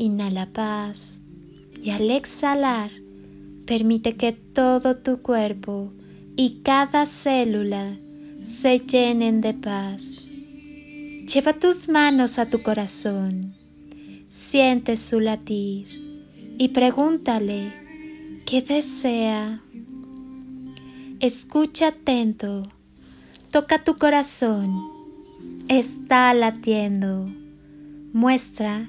Inhala paz y al exhalar permite que todo tu cuerpo y cada célula se llenen de paz. Lleva tus manos a tu corazón, siente su latir y pregúntale ¿Qué desea? Escucha atento, toca tu corazón, está latiendo, muestra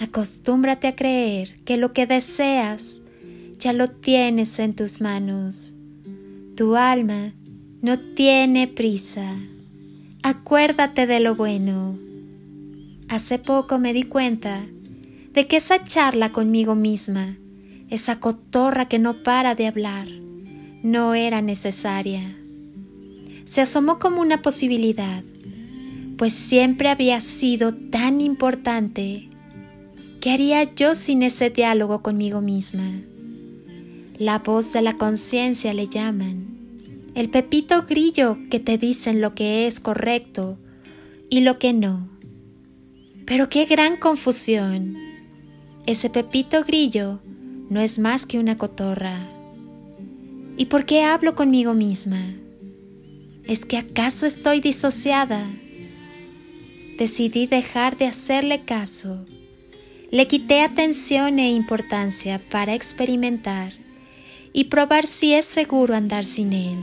Acostúmbrate a creer que lo que deseas ya lo tienes en tus manos. Tu alma no tiene prisa. Acuérdate de lo bueno. Hace poco me di cuenta de que esa charla conmigo misma, esa cotorra que no para de hablar, no era necesaria. Se asomó como una posibilidad, pues siempre había sido tan importante. ¿Qué haría yo sin ese diálogo conmigo misma? La voz de la conciencia le llaman, el pepito grillo que te dicen lo que es correcto y lo que no. Pero qué gran confusión. Ese pepito grillo no es más que una cotorra. ¿Y por qué hablo conmigo misma? ¿Es que acaso estoy disociada? Decidí dejar de hacerle caso. Le quité atención e importancia para experimentar y probar si es seguro andar sin él.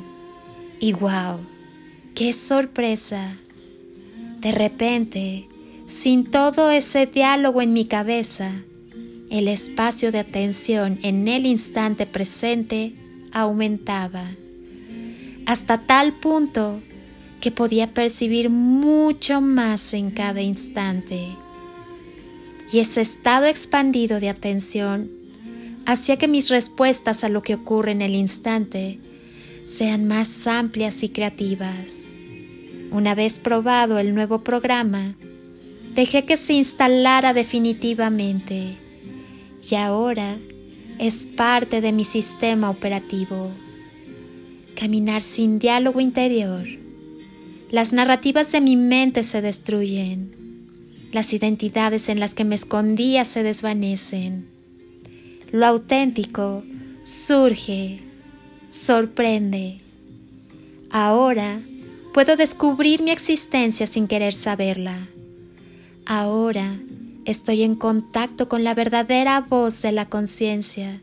Y wow, qué sorpresa. De repente, sin todo ese diálogo en mi cabeza, el espacio de atención en el instante presente aumentaba, hasta tal punto que podía percibir mucho más en cada instante. Y ese estado expandido de atención hacía que mis respuestas a lo que ocurre en el instante sean más amplias y creativas. Una vez probado el nuevo programa, dejé que se instalara definitivamente y ahora es parte de mi sistema operativo. Caminar sin diálogo interior. Las narrativas de mi mente se destruyen. Las identidades en las que me escondía se desvanecen. Lo auténtico surge, sorprende. Ahora puedo descubrir mi existencia sin querer saberla. Ahora estoy en contacto con la verdadera voz de la conciencia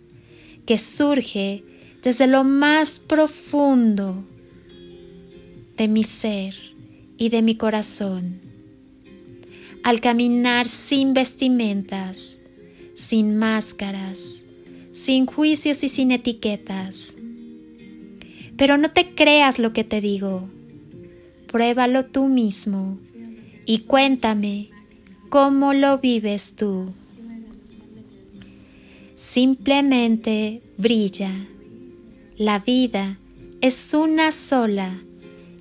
que surge desde lo más profundo de mi ser y de mi corazón. Al caminar sin vestimentas, sin máscaras, sin juicios y sin etiquetas. Pero no te creas lo que te digo. Pruébalo tú mismo y cuéntame ¿Cómo lo vives tú? Simplemente brilla. La vida es una sola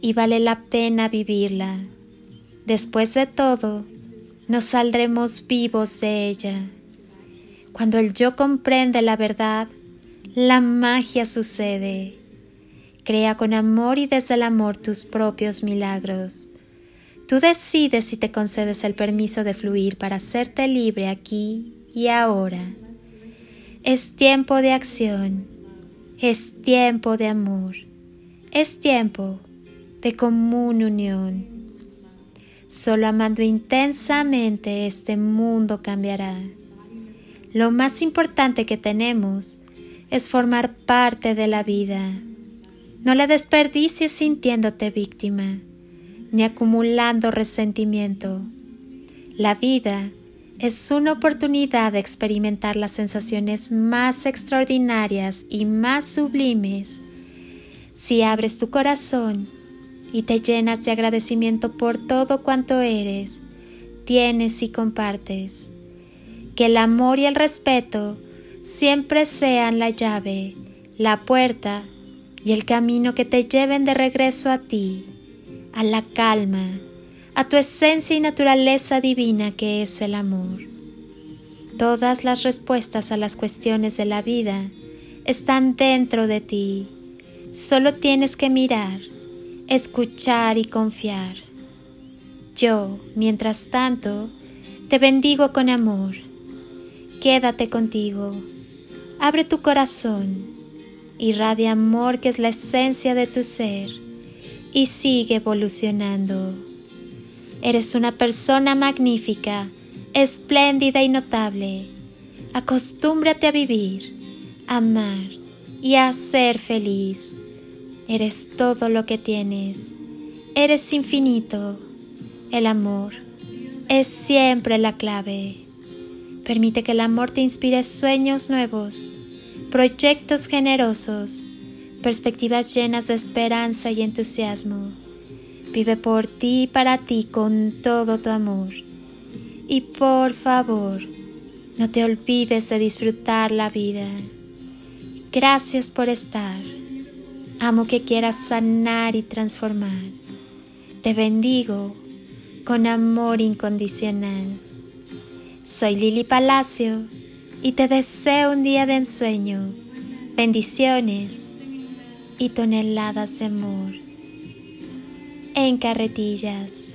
y vale la pena vivirla. Después de todo, nos saldremos vivos de ella. Cuando el yo comprende la verdad, la magia sucede. Crea con amor y desde el amor tus propios milagros. Tú decides si te concedes el permiso de fluir para hacerte libre aquí y ahora. Es tiempo de acción, es tiempo de amor, es tiempo de común unión. Solo amando intensamente este mundo cambiará. Lo más importante que tenemos es formar parte de la vida. No la desperdicies sintiéndote víctima, ni acumulando resentimiento. La vida es una oportunidad de experimentar las sensaciones más extraordinarias y más sublimes si abres tu corazón y te llenas de agradecimiento por todo cuanto eres, tienes y compartes. Que el amor y el respeto siempre sean la llave, la puerta y el camino que te lleven de regreso a ti, a la calma, a tu esencia y naturaleza divina que es el amor. Todas las respuestas a las cuestiones de la vida están dentro de ti. Solo tienes que mirar, escuchar y confiar. Yo, mientras tanto, te bendigo con amor. Quédate contigo. Abre tu corazón. Irradia amor que es la esencia de tu ser y sigue evolucionando. Eres una persona magnífica, espléndida y notable. Acostúmbrate a vivir, amar y a ser feliz. Eres todo lo que tienes. Eres infinito. El amor es siempre la clave. Permite que el amor te inspire sueños nuevos, proyectos generosos, perspectivas llenas de esperanza y entusiasmo. Vive por ti y para ti con todo tu amor. Y por favor, no te olvides de disfrutar la vida. Gracias por estar. Amo que quieras sanar y transformar. Te bendigo con amor incondicional. Soy Lili Palacio y te deseo un día de ensueño, bendiciones y toneladas de amor en carretillas.